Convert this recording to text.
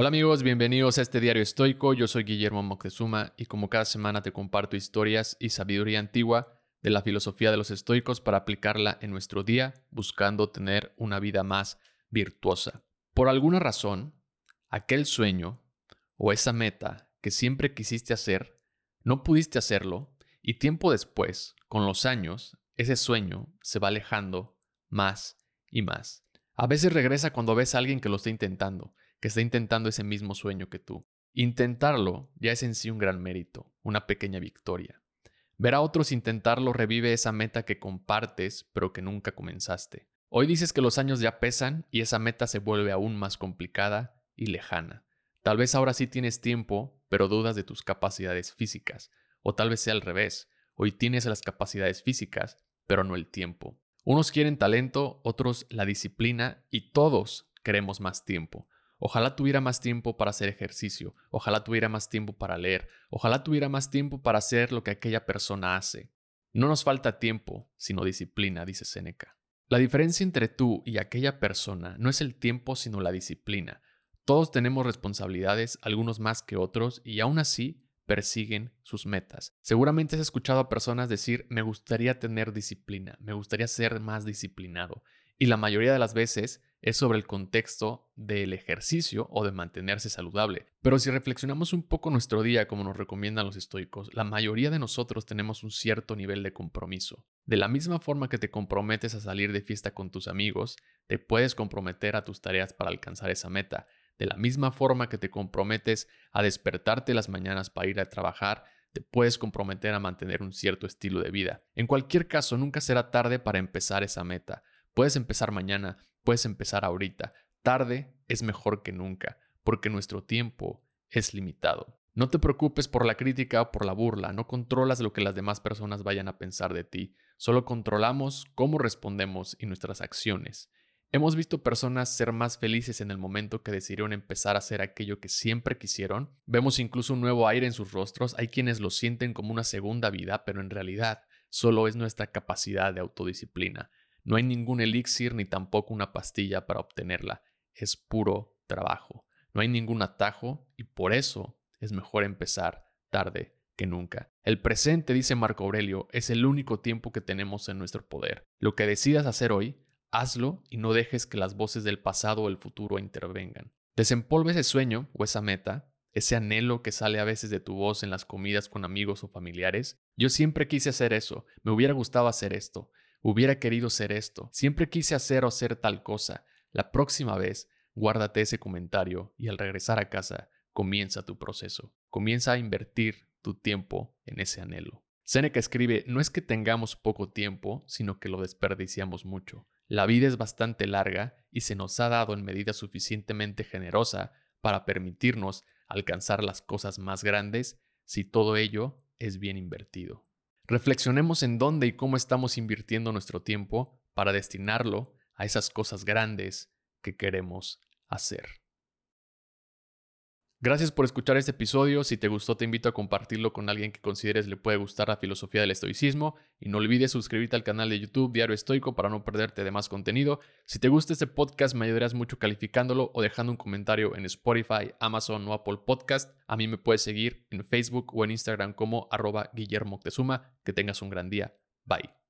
Hola amigos, bienvenidos a este diario estoico. Yo soy Guillermo Moctezuma y como cada semana te comparto historias y sabiduría antigua de la filosofía de los estoicos para aplicarla en nuestro día, buscando tener una vida más virtuosa. Por alguna razón, aquel sueño o esa meta que siempre quisiste hacer, no pudiste hacerlo y tiempo después, con los años, ese sueño se va alejando más y más. A veces regresa cuando ves a alguien que lo está intentando, que está intentando ese mismo sueño que tú. Intentarlo ya es en sí un gran mérito, una pequeña victoria. Ver a otros intentarlo revive esa meta que compartes pero que nunca comenzaste. Hoy dices que los años ya pesan y esa meta se vuelve aún más complicada y lejana. Tal vez ahora sí tienes tiempo, pero dudas de tus capacidades físicas. O tal vez sea al revés. Hoy tienes las capacidades físicas, pero no el tiempo. Unos quieren talento, otros la disciplina y todos queremos más tiempo. Ojalá tuviera más tiempo para hacer ejercicio, ojalá tuviera más tiempo para leer, ojalá tuviera más tiempo para hacer lo que aquella persona hace. No nos falta tiempo, sino disciplina, dice Séneca. La diferencia entre tú y aquella persona no es el tiempo, sino la disciplina. Todos tenemos responsabilidades, algunos más que otros, y aún así persiguen sus metas. Seguramente has escuchado a personas decir, me gustaría tener disciplina, me gustaría ser más disciplinado. Y la mayoría de las veces es sobre el contexto del ejercicio o de mantenerse saludable. Pero si reflexionamos un poco nuestro día como nos recomiendan los estoicos, la mayoría de nosotros tenemos un cierto nivel de compromiso. De la misma forma que te comprometes a salir de fiesta con tus amigos, te puedes comprometer a tus tareas para alcanzar esa meta. De la misma forma que te comprometes a despertarte las mañanas para ir a trabajar, te puedes comprometer a mantener un cierto estilo de vida. En cualquier caso, nunca será tarde para empezar esa meta. Puedes empezar mañana, puedes empezar ahorita. Tarde es mejor que nunca, porque nuestro tiempo es limitado. No te preocupes por la crítica o por la burla, no controlas lo que las demás personas vayan a pensar de ti, solo controlamos cómo respondemos y nuestras acciones. Hemos visto personas ser más felices en el momento que decidieron empezar a hacer aquello que siempre quisieron. Vemos incluso un nuevo aire en sus rostros. Hay quienes lo sienten como una segunda vida, pero en realidad solo es nuestra capacidad de autodisciplina. No hay ningún elixir ni tampoco una pastilla para obtenerla. Es puro trabajo. No hay ningún atajo y por eso es mejor empezar tarde que nunca. El presente, dice Marco Aurelio, es el único tiempo que tenemos en nuestro poder. Lo que decidas hacer hoy Hazlo y no dejes que las voces del pasado o el futuro intervengan. Desempolve ese sueño o esa meta, ese anhelo que sale a veces de tu voz en las comidas con amigos o familiares. Yo siempre quise hacer eso, me hubiera gustado hacer esto, hubiera querido ser esto, siempre quise hacer o hacer tal cosa. La próxima vez, guárdate ese comentario y al regresar a casa, comienza tu proceso. Comienza a invertir tu tiempo en ese anhelo. Seneca escribe, no es que tengamos poco tiempo, sino que lo desperdiciamos mucho. La vida es bastante larga y se nos ha dado en medida suficientemente generosa para permitirnos alcanzar las cosas más grandes si todo ello es bien invertido. Reflexionemos en dónde y cómo estamos invirtiendo nuestro tiempo para destinarlo a esas cosas grandes que queremos hacer. Gracias por escuchar este episodio. Si te gustó, te invito a compartirlo con alguien que consideres le puede gustar la filosofía del estoicismo. Y no olvides suscribirte al canal de YouTube Diario Estoico para no perderte de más contenido. Si te gusta este podcast, me ayudarás mucho calificándolo o dejando un comentario en Spotify, Amazon o Apple Podcast. A mí me puedes seguir en Facebook o en Instagram como arroba Guillermo Que tengas un gran día. Bye.